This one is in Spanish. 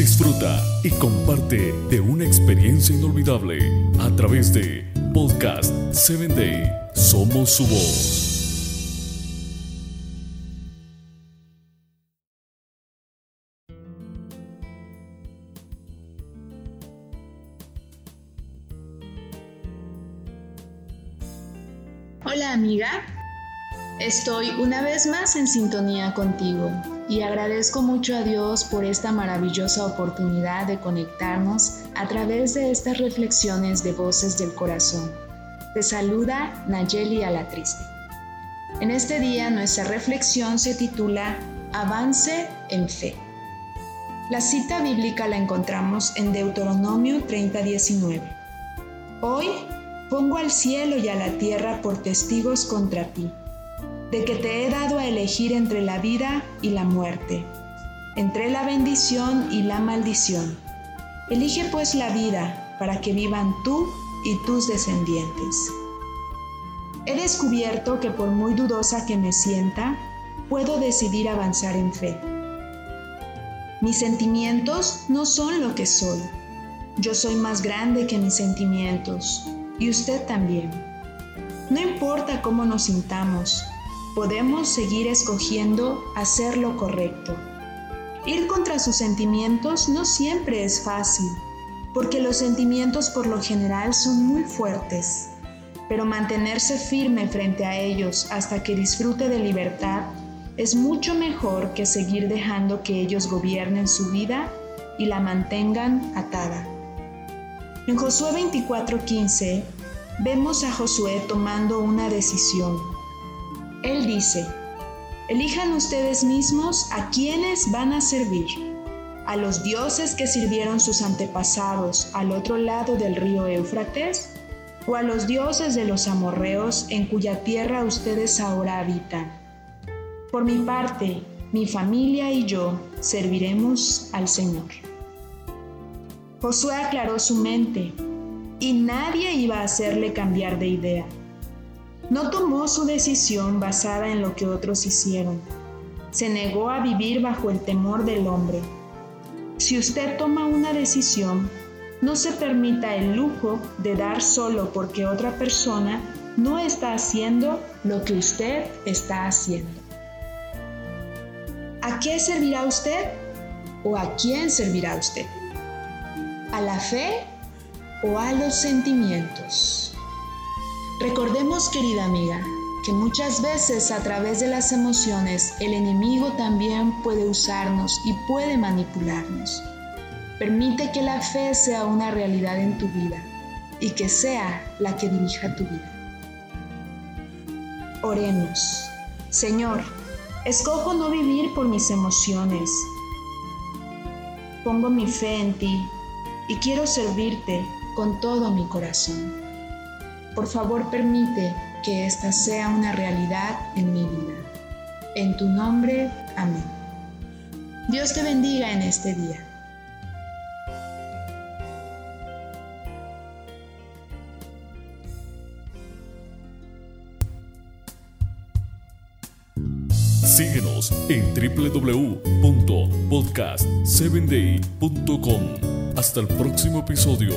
disfruta y comparte de una experiencia inolvidable a través de Podcast 7 Day. Somos su voz. Hola amiga, estoy una vez más en sintonía contigo y agradezco mucho a Dios por esta maravillosa oportunidad de conectarnos a través de estas reflexiones de voces del corazón. Te saluda Nayeli Alatriste. En este día nuestra reflexión se titula Avance en fe. La cita bíblica la encontramos en Deuteronomio 30:19. Hoy pongo al cielo y a la tierra por testigos contra ti de que te he dado a elegir entre la vida y la muerte, entre la bendición y la maldición. Elige pues la vida para que vivan tú y tus descendientes. He descubierto que por muy dudosa que me sienta, puedo decidir avanzar en fe. Mis sentimientos no son lo que soy. Yo soy más grande que mis sentimientos y usted también. No importa cómo nos sintamos, podemos seguir escogiendo hacer lo correcto. Ir contra sus sentimientos no siempre es fácil, porque los sentimientos por lo general son muy fuertes, pero mantenerse firme frente a ellos hasta que disfrute de libertad es mucho mejor que seguir dejando que ellos gobiernen su vida y la mantengan atada. En Josué 24:15 vemos a Josué tomando una decisión él dice, elijan ustedes mismos a quienes van a servir, a los dioses que sirvieron sus antepasados al otro lado del río Éufrates, o a los dioses de los amorreos en cuya tierra ustedes ahora habitan. Por mi parte, mi familia y yo serviremos al Señor. Josué aclaró su mente y nadie iba a hacerle cambiar de idea. No tomó su decisión basada en lo que otros hicieron. Se negó a vivir bajo el temor del hombre. Si usted toma una decisión, no se permita el lujo de dar solo porque otra persona no está haciendo lo que usted está haciendo. ¿A qué servirá usted o a quién servirá usted? ¿A la fe o a los sentimientos? Recordemos, querida amiga, que muchas veces a través de las emociones el enemigo también puede usarnos y puede manipularnos. Permite que la fe sea una realidad en tu vida y que sea la que dirija tu vida. Oremos. Señor, escojo no vivir por mis emociones. Pongo mi fe en ti y quiero servirte con todo mi corazón. Por favor, permite que esta sea una realidad en mi vida. En tu nombre, amén. Dios te bendiga en este día. Síguenos en www.podcast7day.com. Hasta el próximo episodio.